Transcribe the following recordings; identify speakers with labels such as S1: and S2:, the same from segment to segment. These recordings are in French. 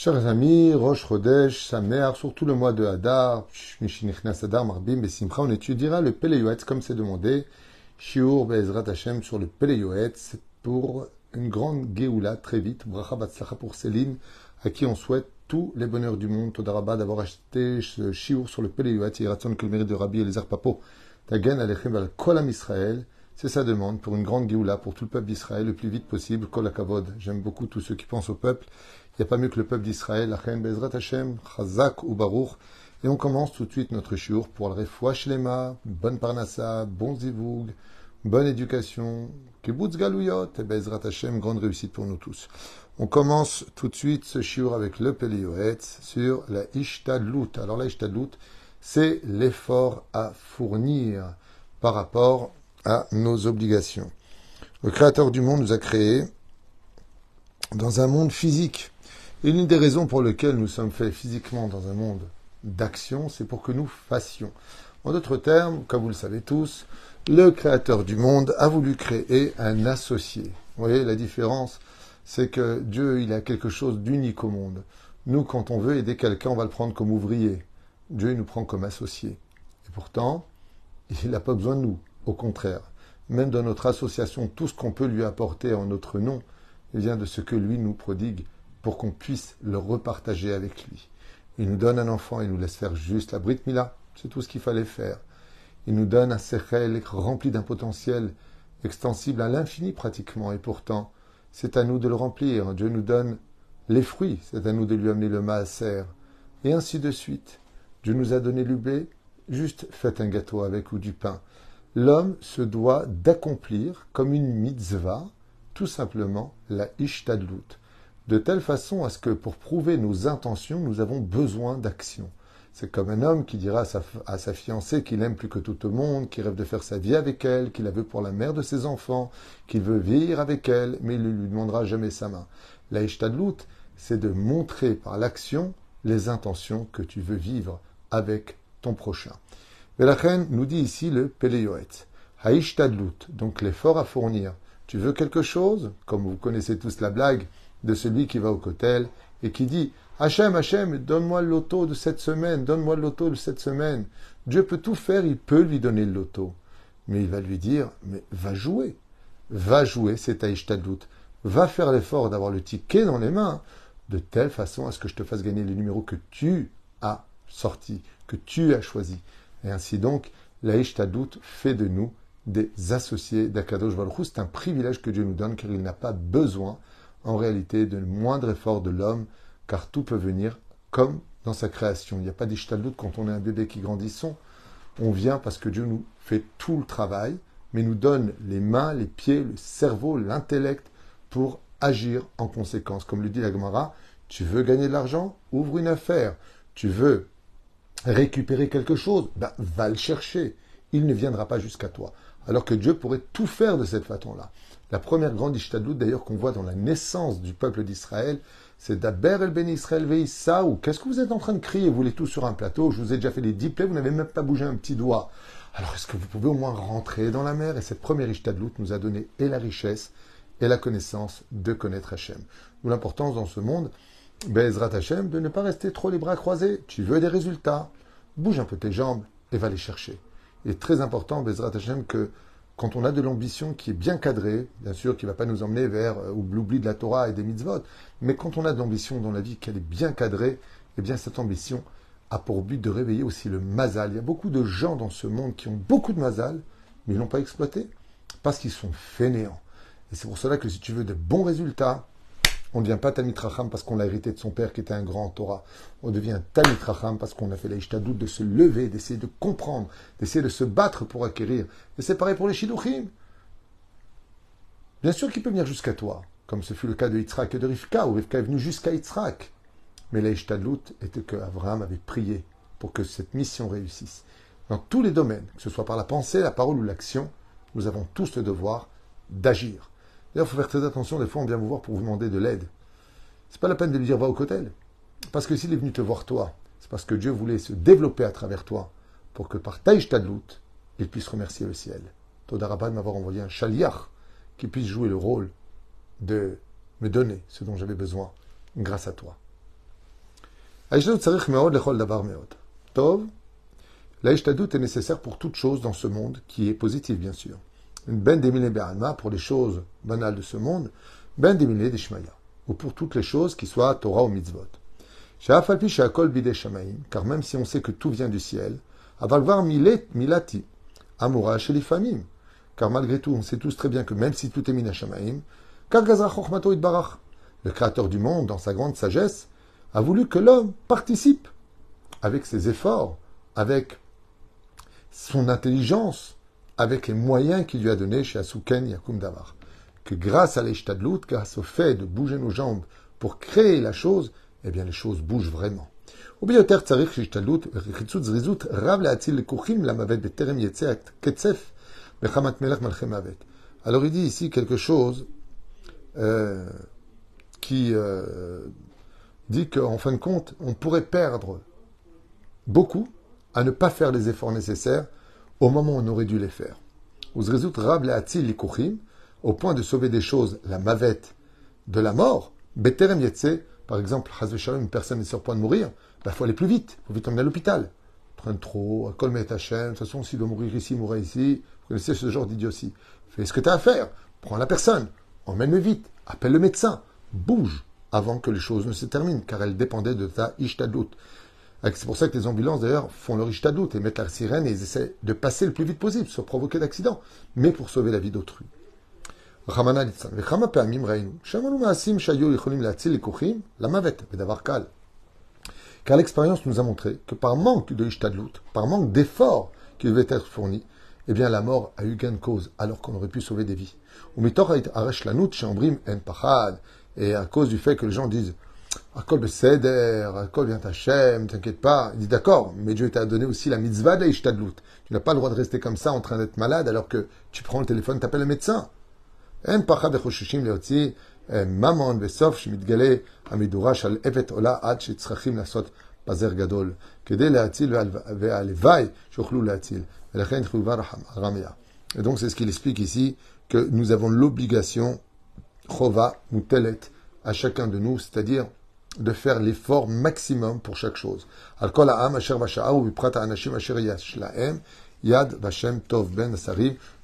S1: Chers amis, Rosh Chodesh, Samer, surtout le mois de Hadar, Hadar, Marbim, Besimcha, on étudiera le Peleyoetz comme c'est demandé, Shiur Be'ezrat Hashem sur le Peleyoetz pour une grande Geoula très vite, Bracha Batzlacha pour Céline, à qui on souhaite tous les bonheurs du monde. Todarabah d'avoir acheté ce Shiur sur le Peleyoetz, Yiratzon que le mérite de Rabbi Eliezer Papo, Tagen Alechem Val Kolam Israël, c'est sa demande pour une grande Géoula pour tout le peuple d'Israël le plus vite possible. Kol. J'aime beaucoup tous ceux qui pensent au peuple. Il n'y a pas mieux que le peuple d'Israël. Achen Bezrat Hashem, Chazak ou Baruch. Et on commence tout de suite notre shiur pour le Refoua Shlema, bonne parnassa, bon zivoug, bonne éducation, kibbutz galouyot et Bezrat Hashem, grande réussite pour nous tous. On commence tout de suite ce shiur avec le Pelioetz sur la Ishtadlut. Alors la Ishtadlut, c'est l'effort à fournir par rapport à nos obligations. Le Créateur du monde nous a créés dans un monde physique. Et l'une des raisons pour lesquelles nous sommes faits physiquement dans un monde d'action, c'est pour que nous fassions. En d'autres termes, comme vous le savez tous, le Créateur du monde a voulu créer un associé. Vous voyez la différence C'est que Dieu, il a quelque chose d'unique au monde. Nous, quand on veut aider quelqu'un, on va le prendre comme ouvrier. Dieu, il nous prend comme associé. Et pourtant, il n'a pas besoin de nous. Au contraire, même dans notre association, tout ce qu'on peut lui apporter en notre nom vient de ce que lui nous prodigue pour qu'on puisse le repartager avec lui. Il nous donne un enfant, il nous laisse faire juste la Brit Mila, c'est tout ce qu'il fallait faire. Il nous donne un Sechel rempli d'un potentiel extensible à l'infini pratiquement, et pourtant, c'est à nous de le remplir. Dieu nous donne les fruits, c'est à nous de lui amener le maaser, et ainsi de suite. Dieu nous a donné le blé, juste faites un gâteau avec ou du pain l'homme se doit d'accomplir comme une mitzvah, tout simplement la ishtadlut, de telle façon à ce que pour prouver nos intentions, nous avons besoin d'action. C'est comme un homme qui dira à sa, fiancée qu'il aime plus que tout le monde, qu'il rêve de faire sa vie avec elle, qu'il la veut pour la mère de ses enfants, qu'il veut vivre avec elle, mais il ne lui demandera jamais sa main. La ishtadlut, c'est de montrer par l'action les intentions que tu veux vivre avec ton prochain. Reine nous dit ici le Peleyoet. Haïshtadlut, donc l'effort à fournir. Tu veux quelque chose? Comme vous connaissez tous la blague de celui qui va au cotel et qui dit Hachem, Hachem, donne-moi le loto de cette semaine, donne-moi le loto de cette semaine. Dieu peut tout faire, il peut lui donner le loto. Mais il va lui dire Mais va jouer. Va jouer, c'est Haïshtadlut. Va faire l'effort d'avoir le ticket dans les mains, de telle façon à ce que je te fasse gagner le numéro que tu as sorti, que tu as choisi. Et ainsi donc, la Ishtadout fait de nous des associés d'Akadosh Baruch C'est un privilège que Dieu nous donne car il n'a pas besoin en réalité de moindre effort de l'homme car tout peut venir comme dans sa création. Il n'y a pas d'Ishtadout quand on est un bébé qui grandit. On vient parce que Dieu nous fait tout le travail, mais nous donne les mains, les pieds, le cerveau, l'intellect pour agir en conséquence. Comme le dit la Gemara, tu veux gagner de l'argent, ouvre une affaire. Tu veux récupérer quelque chose, ben, va le chercher. Il ne viendra pas jusqu'à toi. Alors que Dieu pourrait tout faire de cette façon-là. La première grande ishtadlout, d'ailleurs, qu'on voit dans la naissance du peuple d'Israël, c'est d'Aber el Ben Israël Veissa, ou qu'est-ce que vous êtes en train de crier Vous les tous sur un plateau, je vous ai déjà fait des dix plaies, vous n'avez même pas bougé un petit doigt. Alors est-ce que vous pouvez au moins rentrer dans la mer? Et cette première ishtadlout nous a donné et la richesse et la connaissance de connaître Hachem. D'où l'importance dans ce monde, Bezrat Hashem, de ne pas rester trop les bras croisés. Tu veux des résultats, bouge un peu tes jambes et va les chercher. Il est très important, Bezrat Hashem, que quand on a de l'ambition qui est bien cadrée, bien sûr, qui ne va pas nous emmener vers euh, l'oubli de la Torah et des mitzvot, mais quand on a de l'ambition dans la vie, qu'elle est bien cadrée, eh bien cette ambition a pour but de réveiller aussi le mazal. Il y a beaucoup de gens dans ce monde qui ont beaucoup de mazal, mais ils ne l'ont pas exploité parce qu'ils sont fainéants. Et c'est pour cela que si tu veux de bons résultats, on ne devient pas Talmid Racham parce qu'on l'a hérité de son père qui était un grand Torah. On devient Talmid Racham parce qu'on a fait la de se lever, d'essayer de comprendre, d'essayer de se battre pour acquérir. Et c'est pareil pour les Shidduchim. Bien sûr qu'il peut venir jusqu'à toi, comme ce fut le cas de Yitzhak et de Rivka, où Rivka est venu jusqu'à Yitzhak. Mais la était que Abraham avait prié pour que cette mission réussisse. Dans tous les domaines, que ce soit par la pensée, la parole ou l'action, nous avons tous le devoir d'agir. D'ailleurs, il faut faire très attention, des fois on vient vous voir pour vous demander de l'aide. C'est pas la peine de lui dire va au cotel. Parce que s'il est venu te voir toi, c'est parce que Dieu voulait se développer à travers toi pour que par Taïch Tadlout, il puisse remercier le ciel. Todarabah m'avoir envoyé un chaliach qui puisse jouer le rôle de me donner ce dont j'avais besoin grâce à toi. Tov, est nécessaire pour toute chose dans ce monde, qui est positif bien sûr. Ben be'alma pour les choses banales de ce monde, ben démilé d'ishmaya, ou pour toutes les choses qui soient Torah ou mitzvot. Car même si on sait que tout vient du ciel, avalvar milet milati, amura chez les famim, car malgré tout, on sait tous très bien que même si tout est mina shamaim, le créateur du monde, dans sa grande sagesse, a voulu que l'homme participe avec ses efforts, avec son intelligence, avec les moyens qu'il lui a donnés chez Asuken Yakum Davar. Que grâce à l'Eshtadlout, grâce au fait de bouger nos jambes pour créer la chose, eh bien les choses bougent vraiment. Alors il dit ici quelque chose euh, qui euh, dit qu'en fin de compte, on pourrait perdre beaucoup à ne pas faire les efforts nécessaires au moment où on aurait dû les faire. Au point de sauver des choses, la mavette de la mort, par exemple, une personne est sur le point de mourir, il bah, faut aller plus vite, il faut vite emmener à l'hôpital. Prendre trop, Kol Met de toute façon, s'il doit mourir ici, mourir ici, vous connaissez ce genre d'idiotie. Fais ce que tu as à faire, prends la personne, emmène-le vite, appelle le médecin, bouge avant que les choses ne se terminent, car elles dépendaient de ta ishtadut. C'est pour ça que les ambulances, d'ailleurs, font leur ishtadut et mettent la sirène et ils essaient de passer le plus vite possible, sans provoquer d'accident, mais pour sauver la vie d'autrui. Car l'expérience nous a montré que par manque de ishtadlut, par manque d'efforts qui devaient être fournis, eh bien la mort a eu gain de cause alors qu'on aurait pu sauver des vies. Et à cause du fait que les gens disent Akol Beseder, Akol vient Hachem, t'inquiète pas. Il dit d'accord, mais Dieu t'a donné aussi la mitzvah d'Aishtadlut. Tu n'as pas le droit de rester comme ça en train d'être malade alors que tu prends le téléphone, t'appelles le médecin. En pachad echoshushim leotzi, mamon besof shmitgale amidura shal evet ola ad shetzrachim lasot bazer gadol. כדי להציל והלוואי שיוכלו להציל. ולכן תחובה רמיה. Et donc c'est ce qu'il explique ici, que nous avons l'obligation chova ou telet à chacun de nous, c'est-à-dire de faire l'effort maximum pour chaque chose. Yad Vashem Tov Ben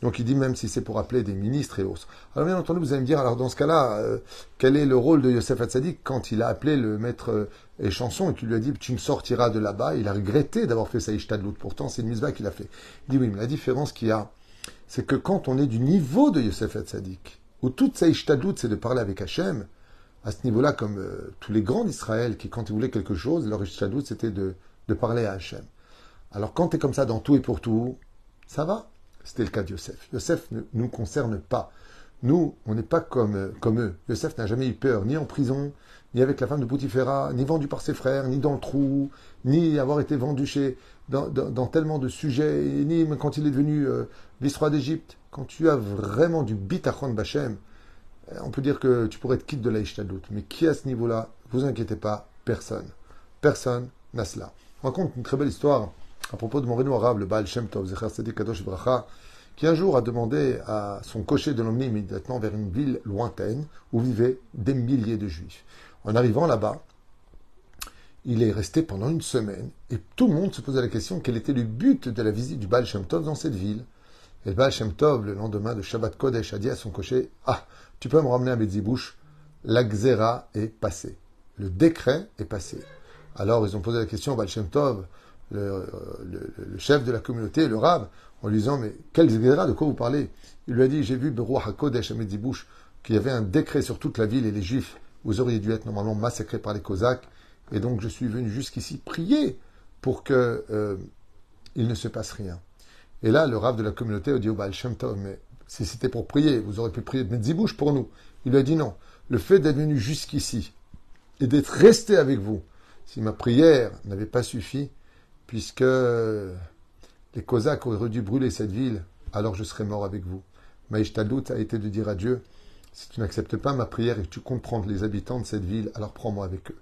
S1: Donc il dit même si c'est pour appeler des ministres et autres. Alors bien entendu, vous allez me dire, alors dans ce cas-là, euh, quel est le rôle de Yosef Hatzadik quand il a appelé le maître euh, et qu'il lui a dit tu me sortiras de là-bas? Il a regretté d'avoir fait sa Ishtadlout. Pourtant, c'est une misbah qu'il a fait. Il dit oui, mais la différence qu'il y a, c'est que quand on est du niveau de Yosef Hatzadik, où toute sa ishtadlout, c'est de parler avec Hachem, à ce niveau-là, comme euh, tous les grands d'Israël, qui quand ils voulaient quelque chose, leur ishtadlout, c'était de, parler à Hachem. Alors quand tu es comme ça dans tout et pour tout, ça va. C'était le cas de Yosef. Yosef ne nous concerne pas. Nous, on n'est pas comme, euh, comme eux. Yosef n'a jamais eu peur, ni en prison, ni avec la femme de Poutifera, ni vendu par ses frères, ni dans le trou, ni avoir été vendu chez, dans, tellement de sujets, ni quand il est devenu euh, vice-roi d'Égypte. Quand tu as vraiment du bitachon Bachem, on peut dire que tu pourrais être quitte de la Mais qui à ce niveau-là Vous inquiétez pas, personne. Personne n'a cela. On raconte une très belle histoire à propos de mon réno arabe, le Baal Shem Tov, Kadosh qui un jour a demandé à son cocher de l'emmener immédiatement vers une ville lointaine où vivaient des milliers de juifs. En arrivant là-bas, il est resté pendant une semaine et tout le monde se posait la question quel était le but de la visite du Baal Shem Tov dans cette ville. Et Baal Shem Tov, le lendemain de Shabbat Kodesh, a dit à son cocher Ah, tu peux me ramener à Bouche la Xéra est passée. Le décret est passé. Alors ils ont posé la question au Baal Tov, le, chef de la communauté, le Rav, en lui disant Mais quelle Xéra, de quoi vous parlez? Il lui a dit J'ai vu Berouah HaKodesh à Bouche qu'il y avait un décret sur toute la ville et les Juifs, vous auriez dû être normalement massacrés par les Cosaques. Et donc je suis venu jusqu'ici prier pour qu'il euh, ne se passe rien. Et là, le rave de la communauté a dit au Baal Shem Tov, mais si c'était pour prier, vous aurez pu prier de Medzibouche pour nous. Il lui a dit non. Le fait d'être venu jusqu'ici et d'être resté avec vous, si ma prière n'avait pas suffi, puisque les Cosaques auraient dû brûler cette ville, alors je serais mort avec vous. Maïchtadout a été de dire à Dieu, si tu n'acceptes pas ma prière et que tu comptes prendre les habitants de cette ville, alors prends-moi avec eux.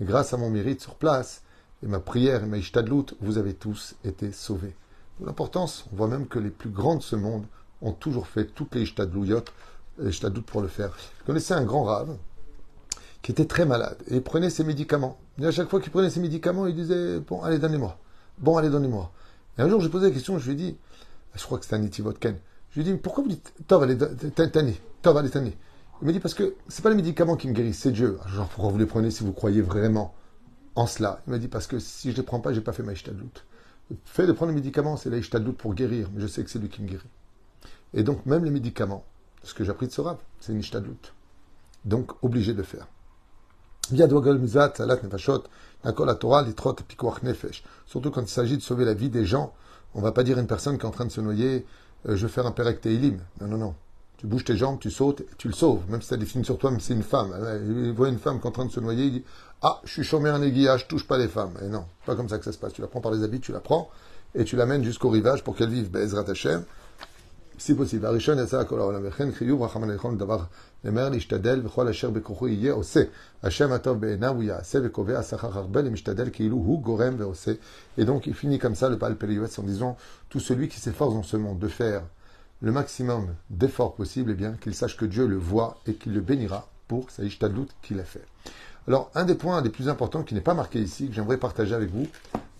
S1: Et grâce à mon mérite sur place, et ma prière et ma vous avez tous été sauvés. L'importance, on voit même que les plus grands de ce monde ont toujours fait toutes les ishtadlouyot, les pour le faire. Vous connaissez un grand rave qui était très malade et il prenait ses médicaments. Et à chaque fois qu'il prenait ses médicaments, il disait Bon, allez, donnez-moi. Bon, allez, donnez-moi. Et un jour, j'ai posé la question, je lui ai dit Je crois que c'était un Itivotken. Je lui ai dit Pourquoi vous dites Tov, allez, tani Tov, allez, tani Il m'a dit Parce que c'est pas les médicaments qui me guérissent, c'est Dieu. Genre, pourquoi vous les prenez si vous croyez vraiment en cela? Il m'a dit Parce que si je les prends pas, j'ai pas fait ma doute. Le fait de prendre les médicaments, c'est la doute pour guérir, mais je sais que c'est lui qui me guérit. Et donc, même les médicaments, ce que j'ai appris de ce rap, c'est une. Donc, obligé de faire. Surtout quand il s'agit de sauver la vie des gens, on va pas dire à une personne qui est en train de se noyer, euh, je vais faire un perek teilim. Non, non, non. Tu bouges tes jambes, tu sautes, tu le sauves. Même si tu as des sur toi, même si c'est une femme. Il voit une femme qui est en train de se noyer, il dit Ah, je suis chômé en aiguillage, touche pas les femmes. Et non, pas comme ça que ça se passe. Tu la prends par les habits, tu la prends et tu l'amènes jusqu'au rivage pour qu'elle vive. Si possible. Arishon v'chol atov asachar hu gorem. Et donc il finit comme ça le Baal Peleyuetz en disant tout celui qui s'efforce dans ce monde de faire le maximum d'efforts possible, eh bien qu'il sache que Dieu le voit et qu'il le bénira pour sa ishtadlut qu'il a fait. Alors, un des points les plus importants qui n'est pas marqué ici, que j'aimerais partager avec vous,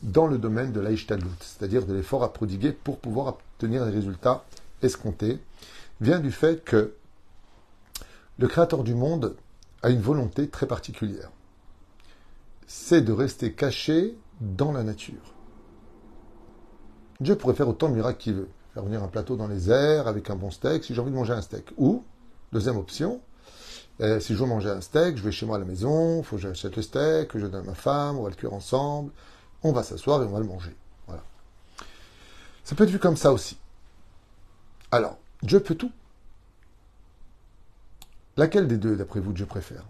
S1: dans le domaine de l'Aïchtadlut, c'est-à-dire de l'effort à prodiguer pour pouvoir obtenir des résultats escompté vient du fait que le Créateur du monde a une volonté très particulière. C'est de rester caché dans la nature. Dieu pourrait faire autant de miracles qu'il veut. Faire venir un plateau dans les airs avec un bon steak si j'ai envie de manger un steak. Ou, deuxième option, euh, si je veux manger un steak, je vais chez moi à la maison, il faut que j'achète le steak, que je donne à ma femme, on va le cuire ensemble, on va s'asseoir et on va le manger. Voilà. Ça peut être vu comme ça aussi. Alors, Dieu peut tout. Laquelle des deux, d'après vous, Dieu préfère?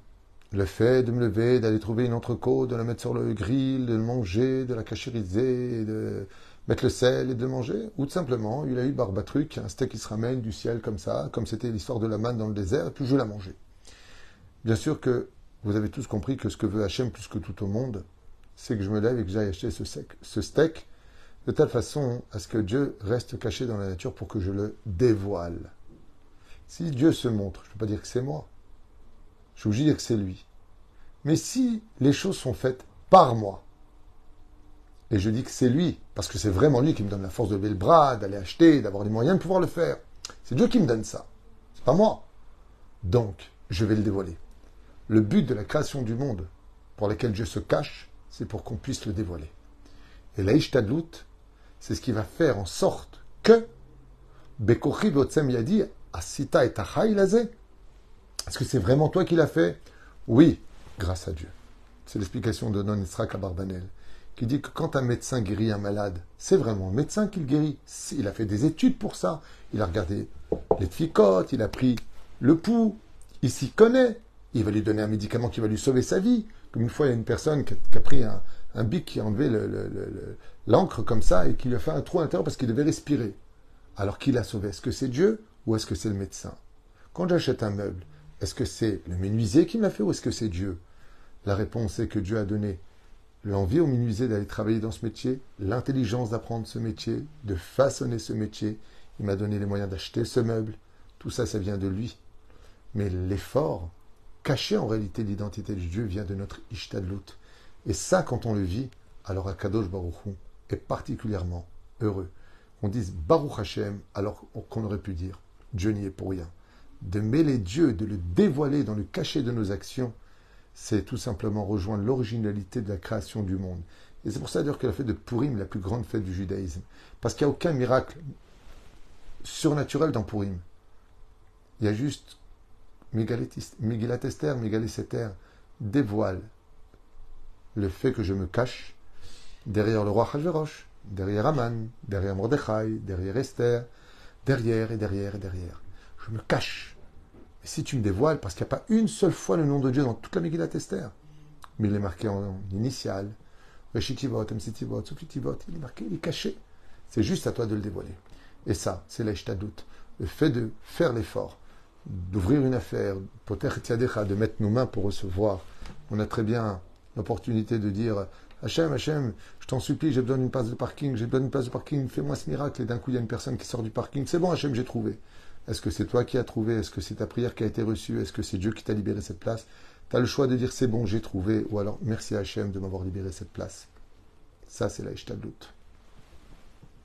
S1: Le fait de me lever, d'aller trouver une entrecôte, de la mettre sur le grill, de le manger, de la cachériser, de mettre le sel et de manger Ou tout simplement, il a eu barbatruc, un steak qui se ramène du ciel comme ça, comme c'était l'histoire de la manne dans le désert, et puis je la manger. Bien sûr que vous avez tous compris que ce que veut Hachem plus que tout au monde, c'est que je me lève et que j'aille acheter ce, ce steak de telle façon à ce que Dieu reste caché dans la nature pour que je le dévoile. Si Dieu se montre, je ne peux pas dire que c'est moi. Je suis obligé de dire que c'est lui. Mais si les choses sont faites par moi, et je dis que c'est lui, parce que c'est vraiment lui qui me donne la force de lever le bras, d'aller acheter, d'avoir les moyens de pouvoir le faire. C'est Dieu qui me donne ça. C'est pas moi. Donc, je vais le dévoiler. Le but de la création du monde, pour lequel Dieu se cache, c'est pour qu'on puisse le dévoiler. Et l'Aïchtadlout, c'est ce qui va faire en sorte que Bekochi Botsem Yadi Asita et Est-ce que c'est vraiment toi qui l'as fait? Oui, grâce à Dieu. C'est l'explication de Non Isra Barbanel, qui dit que quand un médecin guérit un malade, c'est vraiment un médecin qui le guérit. Il a fait des études pour ça. Il a regardé les ficotes, il a pris le pouls, il s'y connaît. Il va lui donner un médicament qui va lui sauver sa vie. Comme une fois, il y a une personne qui a, pris un, bic qui a enlevé l'encre comme ça et qui lui a fait un trou à l'intérieur parce qu'il devait respirer. Alors qui l'a sauvé Est-ce que c'est Dieu ou est-ce que c'est le médecin? Quand j'achète un meuble, est-ce que c'est le menuisier qui me l'a fait ou est-ce que c'est Dieu? La réponse est que Dieu a donné l'envie au menuisier d'aller travailler dans ce métier, l'intelligence d'apprendre ce métier, de façonner ce métier. Il m'a donné les moyens d'acheter ce meuble. Tout ça, ça vient de lui. Mais l'effort, caché en réalité l'identité de Dieu, vient de notre Ishtadlut. Et ça, quand on le vit, alors Akadosh Baruch est particulièrement heureux. On dise Baruch Hashem alors qu'on aurait pu dire Dieu n'y est pour rien. De mêler Dieu, de le dévoiler dans le cachet de nos actions, c'est tout simplement rejoindre l'originalité de la création du monde. Et c'est pour ça d'ailleurs que la fête de Purim la plus grande fête du judaïsme. Parce qu'il n'y a aucun miracle surnaturel dans Purim. Il y a juste Megillat Esther, Megillat dévoile le fait que je me cache derrière le roi Hajverosh, derrière Aman, derrière Mordechai, derrière Esther, derrière et derrière et derrière. Je me cache. Si tu me dévoiles, parce qu'il n'y a pas une seule fois le nom de Dieu dans toute la Megillat Esther, mais il est marqué en initial, Reshitivot, Msitivot, Sufitivot, il est marqué, il est caché. C'est juste à toi de le dévoiler. Et ça, c'est doute. Le fait de faire l'effort, d'ouvrir une affaire, de mettre nos mains pour recevoir. On a très bien l'opportunité de dire Hachem, Hachem, je t'en supplie, j'ai besoin d'une place de parking, j'ai besoin d'une place de parking, fais-moi ce miracle. Et d'un coup, il y a une personne qui sort du parking. C'est bon, Hachem, j'ai trouvé. Est-ce que c'est toi qui as trouvé? Est-ce que c'est ta prière qui a été reçue? Est-ce que c'est Dieu qui t'a libéré cette place? Tu as le choix de dire c'est bon, j'ai trouvé, ou alors merci à Hachem de m'avoir libéré cette place. Ça, c'est la Ishtadlut.